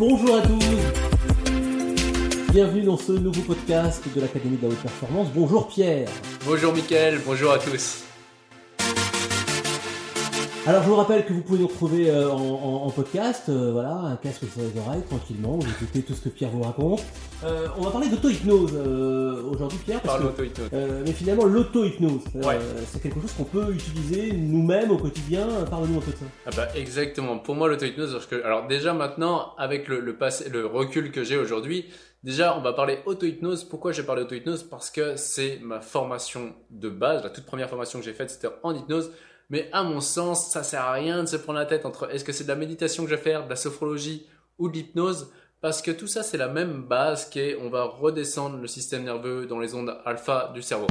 Bonjour à tous. Bienvenue dans ce nouveau podcast de l'Académie de la Haute Performance. Bonjour Pierre. Bonjour Mickaël, bonjour à tous alors je vous rappelle que vous pouvez nous retrouver euh, en, podcast, euh, voilà, un casque sur les oreilles, tranquillement, vous écoutez tout ce que Pierre vous raconte. Euh, on va parler d'auto-hypnose aujourd'hui Pierre, parce que, mais finalement l'auto-hypnose, c'est quelque chose qu'on peut utiliser nous-mêmes au quotidien, parle-nous un peu de ça. Ah bah exactement, pour moi l'auto-hypnose, alors déjà maintenant, avec le, le, passé, le recul que j'ai aujourd'hui, Déjà, on va parler auto-hypnose. Pourquoi j'ai parlé auto-hypnose? Parce que c'est ma formation de base. La toute première formation que j'ai faite, c'était en hypnose. Mais à mon sens, ça sert à rien de se prendre la tête entre est-ce que c'est de la méditation que je vais faire, de la sophrologie ou de l'hypnose, parce que tout ça c'est la même base qui est on va redescendre le système nerveux dans les ondes alpha du cerveau.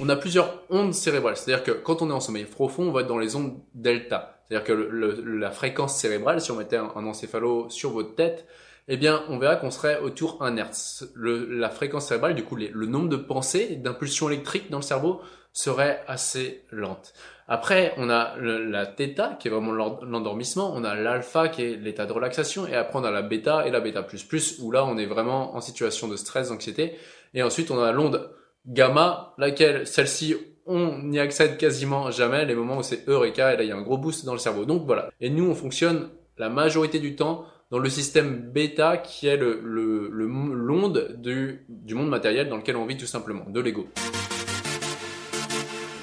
On a plusieurs ondes cérébrales, c'est-à-dire que quand on est en sommeil profond, on va être dans les ondes delta, c'est-à-dire que la fréquence cérébrale, si on mettait un, encéphalo sur votre tête, eh bien, on verra qu'on serait autour 1 Hz. la fréquence cérébrale, du coup, le nombre de pensées, d'impulsions électriques dans le cerveau serait assez lente. Après, on a la θ qui est vraiment l'endormissement, on a l'alpha qui est l'état de relaxation, et après on a la bêta et la bêta plus plus, où là on est vraiment en situation de stress, d'anxiété. Et ensuite on a l'onde gamma, laquelle celle-ci on n'y accède quasiment jamais, les moments où c'est eureka, et là il y a un gros boost dans le cerveau. Donc voilà. Et nous on fonctionne la majorité du temps dans le système bêta qui est le l'onde du, du monde matériel dans lequel on vit tout simplement, de l'ego.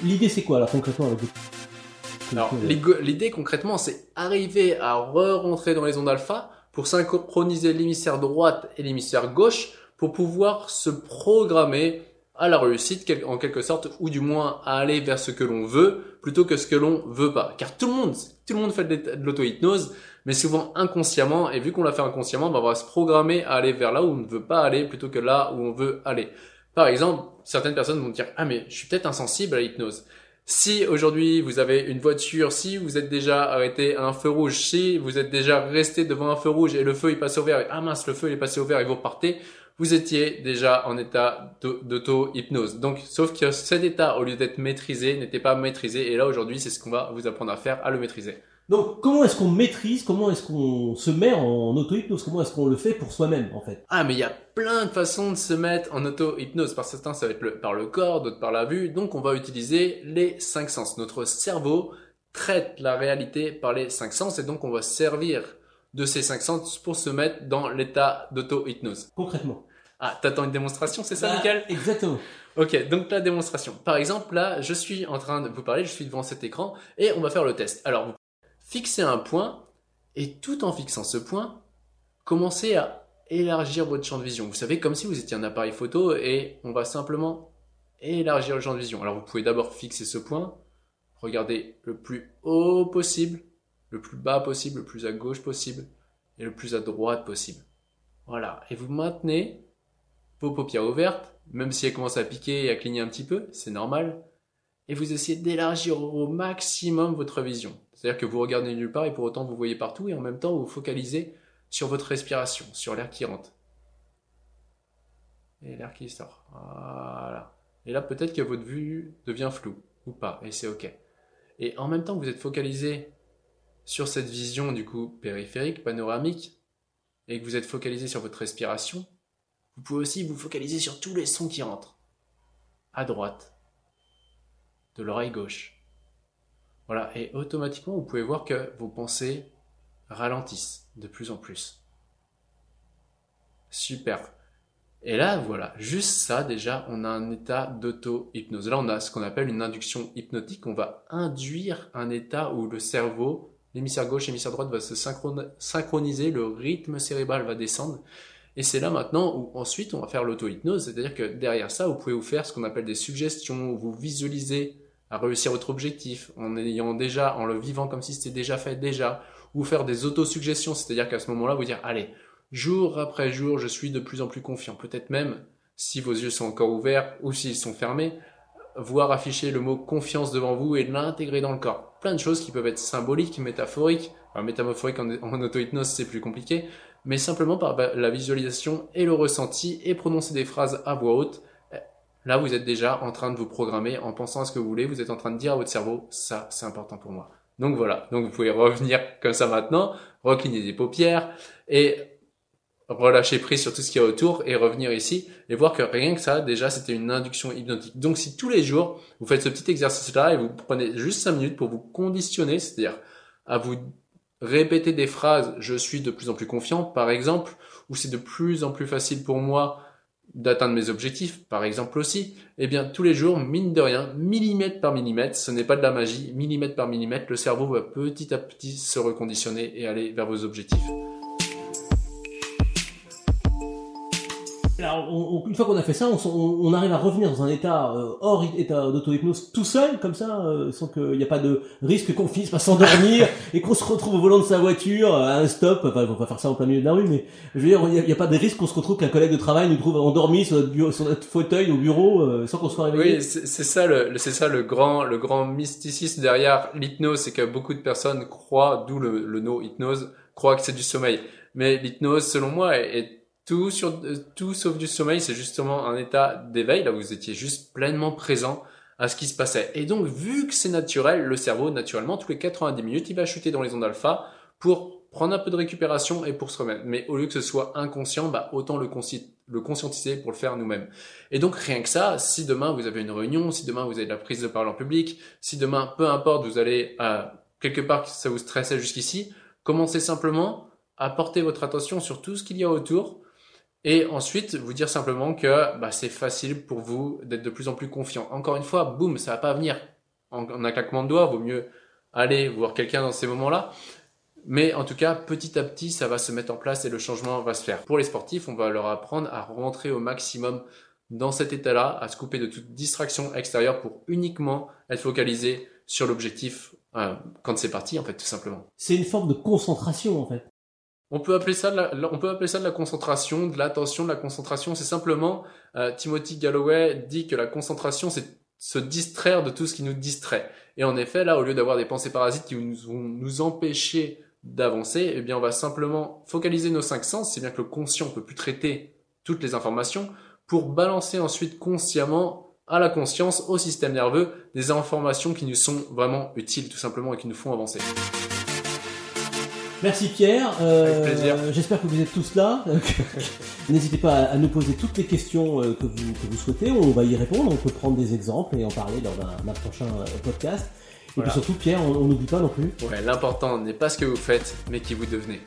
L'idée, c'est quoi, là, concrètement Alors, l'idée, concrètement, c'est arriver à re-rentrer dans les ondes alpha pour synchroniser l'hémisphère droite et l'hémisphère gauche pour pouvoir se programmer à la réussite en quelque sorte ou du moins à aller vers ce que l'on veut plutôt que ce que l'on veut pas car tout le monde tout le monde fait de l'auto-hypnose mais souvent inconsciemment et vu qu'on l'a fait inconsciemment bah, on va se programmer à aller vers là où on ne veut pas aller plutôt que là où on veut aller par exemple, certaines personnes vont dire ah mais je suis peut-être insensible à l'hypnose. Si aujourd'hui vous avez une voiture, si vous êtes déjà arrêté à un feu rouge, si vous êtes déjà resté devant un feu rouge et le feu il passe au vert, et, ah mince le feu il est passé au vert et vous repartez, vous étiez déjà en état d'auto-hypnose. Donc, sauf que cet état, au lieu d'être maîtrisé, n'était pas maîtrisé. Et là, aujourd'hui, c'est ce qu'on va vous apprendre à faire, à le maîtriser. Donc, comment est-ce qu'on maîtrise, comment est-ce qu'on se met en auto-hypnose, comment est-ce qu'on le fait pour soi-même, en fait? Ah, mais il y a plein de façons de se mettre en auto-hypnose. Par certains, ça va être par le corps, d'autres par la vue. Donc, on va utiliser les cinq sens. Notre cerveau traite la réalité par les cinq sens et donc on va servir de ces cinq sens pour se mettre dans l'état d'auto-hypnose. Concrètement. Ah, t'attends une démonstration, c'est ça, bah, Exactement. Ok, donc la démonstration. Par exemple, là, je suis en train de vous parler, je suis devant cet écran et on va faire le test. Alors, Fixez un point et tout en fixant ce point, commencez à élargir votre champ de vision. Vous savez, comme si vous étiez un appareil photo et on va simplement élargir le champ de vision. Alors vous pouvez d'abord fixer ce point, regardez le plus haut possible, le plus bas possible, le plus à gauche possible et le plus à droite possible. Voilà, et vous maintenez vos paupières ouvertes, même si elles commencent à piquer et à cligner un petit peu, c'est normal, et vous essayez d'élargir au maximum votre vision. C'est-à-dire que vous regardez nulle part et pour autant vous voyez partout et en même temps vous focalisez sur votre respiration, sur l'air qui rentre. Et l'air qui sort. Voilà. Et là peut-être que votre vue devient floue ou pas et c'est ok. Et en même temps vous êtes focalisé sur cette vision du coup périphérique, panoramique, et que vous êtes focalisé sur votre respiration, vous pouvez aussi vous focaliser sur tous les sons qui rentrent. À droite, de l'oreille gauche, voilà, et automatiquement, vous pouvez voir que vos pensées ralentissent de plus en plus. Super. Et là, voilà, juste ça, déjà, on a un état d'auto-hypnose. Là, on a ce qu'on appelle une induction hypnotique. On va induire un état où le cerveau, l'hémisphère gauche et l'hémisphère droite va se synchroniser, le rythme cérébral va descendre. Et c'est là maintenant où ensuite on va faire l'auto-hypnose, c'est-à-dire que derrière ça, vous pouvez vous faire ce qu'on appelle des suggestions, vous visualisez à réussir votre objectif en ayant déjà, en le vivant comme si c'était déjà fait déjà, ou faire des autosuggestions, c'est-à-dire qu'à ce moment-là, vous dire, allez, jour après jour, je suis de plus en plus confiant. Peut-être même, si vos yeux sont encore ouverts ou s'ils sont fermés, voir afficher le mot confiance devant vous et l'intégrer dans le corps. Plein de choses qui peuvent être symboliques, métaphoriques. Alors, métaphorique en, en auto-hypnose, c'est plus compliqué, mais simplement par la visualisation et le ressenti et prononcer des phrases à voix haute Là, vous êtes déjà en train de vous programmer en pensant à ce que vous voulez. Vous êtes en train de dire à votre cerveau, ça, c'est important pour moi. Donc voilà, donc vous pouvez revenir comme ça maintenant, recliner des paupières et relâcher prise sur tout ce qu'il y a autour et revenir ici et voir que rien que ça, déjà, c'était une induction hypnotique. Donc si tous les jours, vous faites ce petit exercice-là et vous prenez juste 5 minutes pour vous conditionner, c'est-à-dire à vous répéter des phrases, je suis de plus en plus confiant, par exemple, ou c'est de plus en plus facile pour moi d'atteindre mes objectifs, par exemple aussi, eh bien tous les jours, mine de rien, millimètre par millimètre, ce n'est pas de la magie, millimètre par millimètre, le cerveau va petit à petit se reconditionner et aller vers vos objectifs. Alors, une fois qu'on a fait ça, on, arrive à revenir dans un état euh, hors état d'auto-hypnose tout seul, comme ça, euh, sans qu'il n'y a pas de risque qu'on finisse par s'endormir et qu'on se retrouve au volant de sa voiture à un stop. Enfin, on va pas faire ça en plein milieu de la rue, mais je veux dire, il n'y a, pas de risque qu'on se retrouve qu'un collègue de travail nous trouve endormi sur notre, bureau, sur notre fauteuil au bureau euh, sans qu'on soit réveillé. Oui, c'est ça le, c'est ça le grand, le grand mysticisme derrière l'hypnose, c'est que beaucoup de personnes croient, d'où le, le no hypnose, croient que c'est du sommeil. Mais l'hypnose, selon moi, est tout, sur, tout sauf du sommeil, c'est justement un état d'éveil, là où vous étiez juste pleinement présent à ce qui se passait. Et donc, vu que c'est naturel, le cerveau, naturellement, tous les 90 minutes, il va chuter dans les ondes alpha pour prendre un peu de récupération et pour se remettre. Mais au lieu que ce soit inconscient, bah, autant le, le conscientiser pour le faire nous-mêmes. Et donc, rien que ça, si demain vous avez une réunion, si demain vous avez de la prise de parole en public, si demain, peu importe, vous allez à quelque part ça vous stressait jusqu'ici, commencez simplement à porter votre attention sur tout ce qu'il y a autour, et ensuite, vous dire simplement que bah, c'est facile pour vous d'être de plus en plus confiant. Encore une fois, boum, ça va pas venir en, un claquement de doigts. Vaut mieux aller voir quelqu'un dans ces moments-là. Mais en tout cas, petit à petit, ça va se mettre en place et le changement va se faire. Pour les sportifs, on va leur apprendre à rentrer au maximum dans cet état-là, à se couper de toute distraction extérieure pour uniquement être focalisé sur l'objectif euh, quand c'est parti, en fait, tout simplement. C'est une forme de concentration, en fait. On peut appeler ça de la, on peut appeler ça de la concentration, de l'attention, de la concentration. C'est simplement, euh, Timothy Galloway dit que la concentration, c'est se distraire de tout ce qui nous distrait. Et en effet, là, au lieu d'avoir des pensées parasites qui nous, vont nous empêcher d'avancer, eh bien, on va simplement focaliser nos cinq sens, c'est bien que le conscient peut plus traiter toutes les informations, pour balancer ensuite consciemment à la conscience, au système nerveux, des informations qui nous sont vraiment utiles, tout simplement, et qui nous font avancer. Merci Pierre. Euh, J'espère que vous êtes tous là. N'hésitez pas à, nous poser toutes les questions euh, que, vous, que vous souhaitez. On va y répondre. On peut prendre des exemples et en parler lors d'un prochain euh, podcast. Et puis surtout, Pierre, on n'oublie pas non plus. Ouais, l'important n'est pas ce que vous faites, mais qui vous devenez.